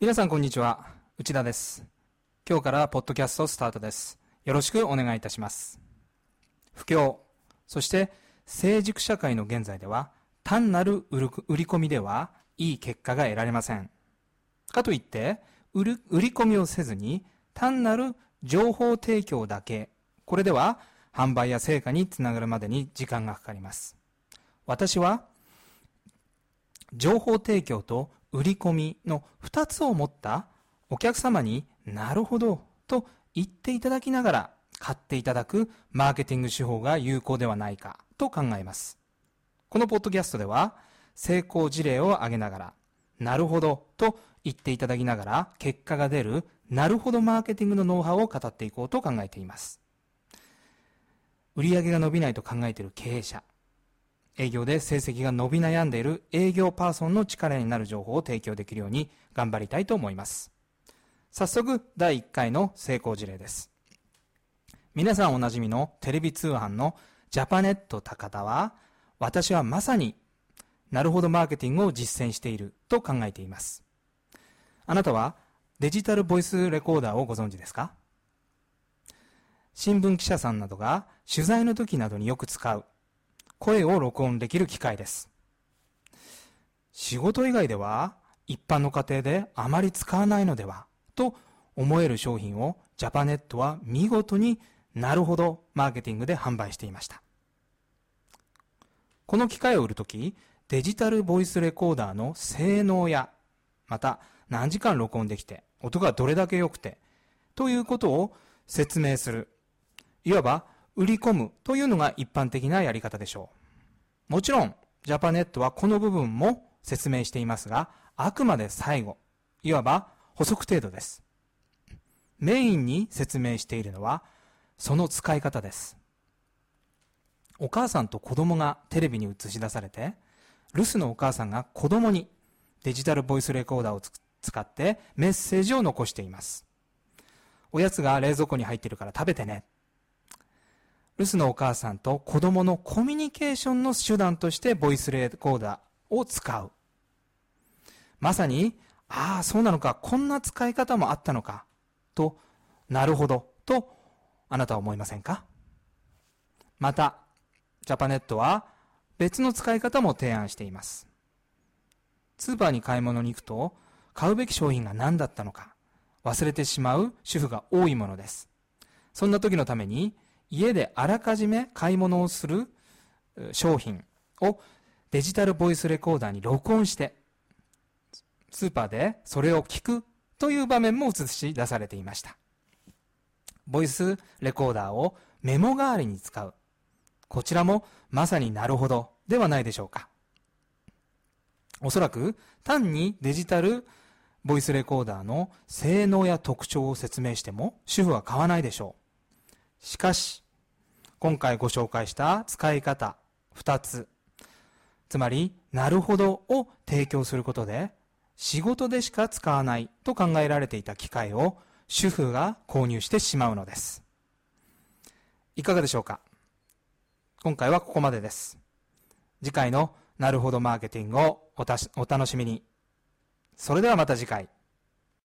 皆さんこんにちは。内田です。今日からポッドキャストスタートです。よろしくお願いいたします。不況。そして成熟社会の現在では単なる売り込みではいい結果が得られません。かといって売り込みをせずに単なる情報提供だけこれでは販売や成果につながるまでに時間がかかります。私は情報提供と売り込みの2つを持ったお客様になるほどと言っていただきながら買っていただくマーケティング手法が有効ではないかと考えます。このポッドキャストでは成功事例を挙げながらなるほどと言っていただきながら結果が出るなるほどマーケティングのノウハウを語っていこうと考えています。売上が伸びないと考えている経営者、営業で成績が伸び悩んでいる営業パーソンの力になる情報を提供できるように頑張りたいと思います。早速、第1回の成功事例です。皆さんおなじみのテレビ通販のジャパネット高田は、私はまさに、なるほどマーケティングを実践していると考えています。あなたはデジタルボイスレコーダーをご存知ですか？新聞記者さんなどが取材の時などによく使う声を録音できる機械です。仕事以外では一般の家庭であまり使わないのではと思える商品をジャパネットは見事になるほどマーケティングで販売していました。この機械を売るとき、デジタルボイスレコーダーの性能や、また何時間録音できて、音がどれだけ良くて、ということを説明する。いわば売り込むというのが一般的なやり方でしょう。もちろん、ジャパネットはこの部分も説明していますが、あくまで最後、いわば補足程度です。メインに説明しているのは、その使い方です。お母さんと子供がテレビに映し出されて、留守のお母さんが子供にデジタルボイスレコーダーを使ってメッセージを残しています。おやつが冷蔵庫に入ってるから食べてね。留守のお母さんと子供のコミュニケーションの手段としてボイスレコーダーを使う。まさに、ああ、そうなのか、こんな使い方もあったのか、と、なるほど、と、あなたは思いませんか？また、ジャパネットは別の使い方も提案しています。スーパーに買い物に行くと、買うべき商品が何だったのか、忘れてしまう主婦が多いものです。そんな時のために、家であらかじめ買い物をする商品をデジタルボイスレコーダーに録音して、スーパーでそれを聞くという場面も映し出されていました。ボイスレコーダーをメモ代わりに使う。こちらもまさになるほどではないでしょうか。おそらく単にデジタルボイスレコーダーの性能や特徴を説明しても主婦は買わないでしょう。しかし、今回ご紹介した使い方2つ、つまり、なるほどを提供することで、仕事でしか使わないと考えられていた機械を主婦が購入してしまうのです。いかがでしょうか？今回はここまでです。次回のなるほどマーケティングをお楽しみに。それではまた次回。